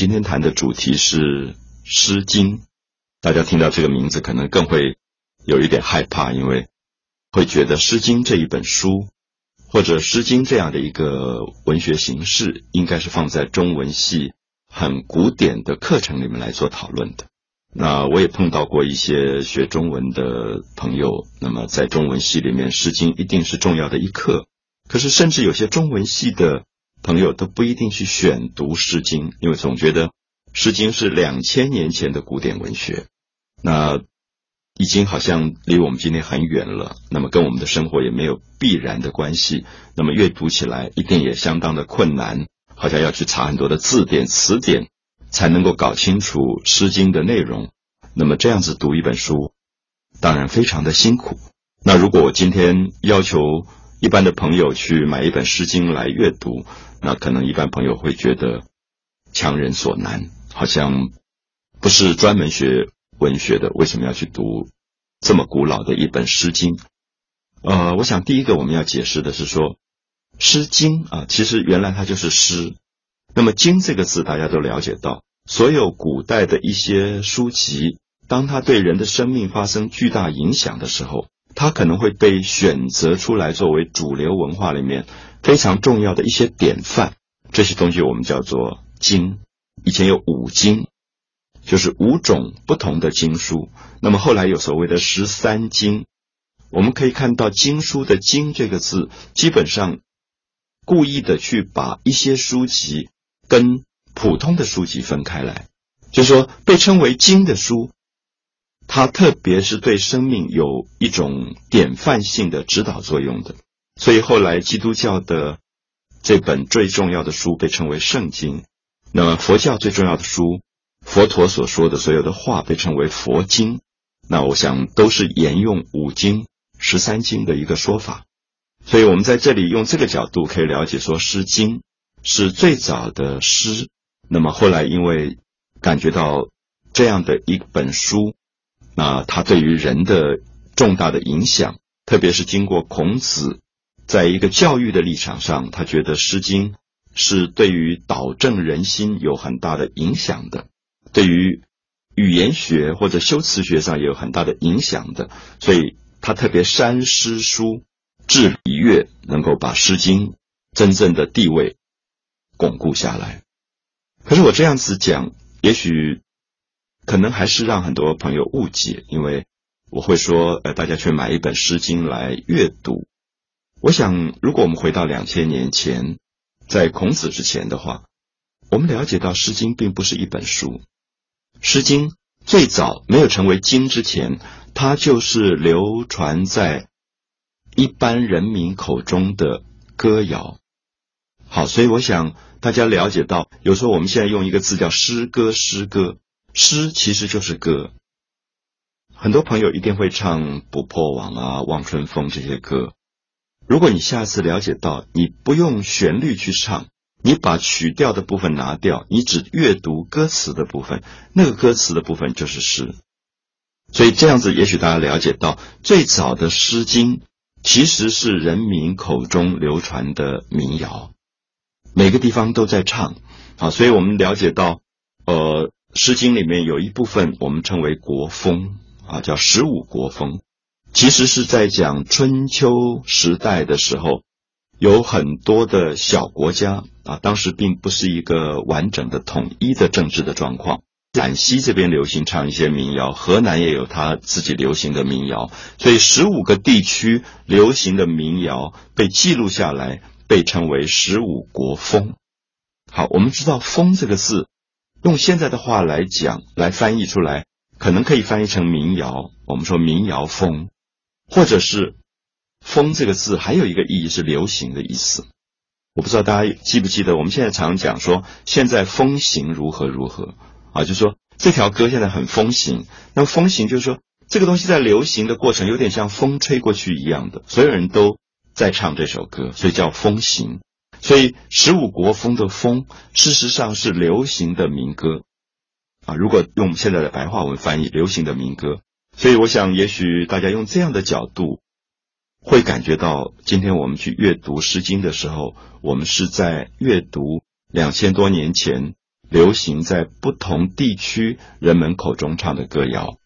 今天谈的主题是《诗经》，大家听到这个名字可能更会有一点害怕，因为会觉得《诗经》这一本书，或者《诗经》这样的一个文学形式，应该是放在中文系很古典的课程里面来做讨论的。那我也碰到过一些学中文的朋友，那么在中文系里面，《诗经》一定是重要的一课。可是，甚至有些中文系的朋友都不一定去选读《诗经》，因为总觉得《诗经》是两千年前的古典文学，那已经好像离我们今天很远了。那么，跟我们的生活也没有必然的关系。那么，阅读起来一定也相当的困难，好像要去查很多的字典、词典。才能够搞清楚《诗经》的内容。那么这样子读一本书，当然非常的辛苦。那如果我今天要求一般的朋友去买一本《诗经》来阅读，那可能一般朋友会觉得强人所难，好像不是专门学文学的，为什么要去读这么古老的一本《诗经》？呃，我想第一个我们要解释的是说，《诗经》啊，其实原来它就是诗。那么“经”这个字，大家都了解到，所有古代的一些书籍，当它对人的生命发生巨大影响的时候，它可能会被选择出来作为主流文化里面非常重要的一些典范。这些东西我们叫做经。以前有五经，就是五种不同的经书。那么后来有所谓的十三经。我们可以看到“经书”的“经”这个字，基本上故意的去把一些书籍。跟普通的书籍分开来，就是说被称为经的书，它特别是对生命有一种典范性的指导作用的。所以后来基督教的这本最重要的书被称为圣经，那么佛教最重要的书，佛陀所说的所有的话被称为佛经。那我想都是沿用五经、十三经的一个说法。所以我们在这里用这个角度可以了解说《诗经》。是最早的诗，那么后来因为感觉到这样的一本书，那它对于人的重大的影响，特别是经过孔子在一个教育的立场上，他觉得《诗经》是对于导正人心有很大的影响的，对于语言学或者修辞学上也有很大的影响的，所以他特别删诗书，治礼乐，能够把《诗经》真正的地位。巩固下来，可是我这样子讲，也许可能还是让很多朋友误解，因为我会说，呃，大家去买一本《诗经》来阅读。我想，如果我们回到两千年前，在孔子之前的话，我们了解到《诗经》并不是一本书，《诗经》最早没有成为经之前，它就是流传在一般人民口中的歌谣。好，所以我想。大家了解到，有时候我们现在用一个字叫诗歌，诗歌，诗其实就是歌。很多朋友一定会唱《不破网》啊，《望春风》这些歌。如果你下次了解到，你不用旋律去唱，你把曲调的部分拿掉，你只阅读歌词的部分，那个歌词的部分就是诗。所以这样子，也许大家了解到，最早的《诗经》其实是人民口中流传的民谣。每个地方都在唱，啊，所以我们了解到，呃，《诗经》里面有一部分我们称为国风，啊，叫十五国风，其实是在讲春秋时代的时候，有很多的小国家，啊，当时并不是一个完整的统一的政治的状况。陕西这边流行唱一些民谣，河南也有他自己流行的民谣，所以十五个地区流行的民谣被记录下来。被称为十五国风。好，我们知道“风”这个字，用现在的话来讲，来翻译出来，可能可以翻译成民谣。我们说民谣风，或者是“风”这个字还有一个意义是流行的意思。我不知道大家记不记得，我们现在常讲说现在风行如何如何啊，就说这条歌现在很风行。那么风行就是说这个东西在流行的过程有点像风吹过去一样的，所有人都。在唱这首歌，所以叫风行。所以十五国风的风，事实上是流行的民歌啊。如果用现在的白话文翻译，流行的民歌。所以我想，也许大家用这样的角度，会感觉到，今天我们去阅读《诗经》的时候，我们是在阅读两千多年前流行在不同地区人们口中唱的歌谣。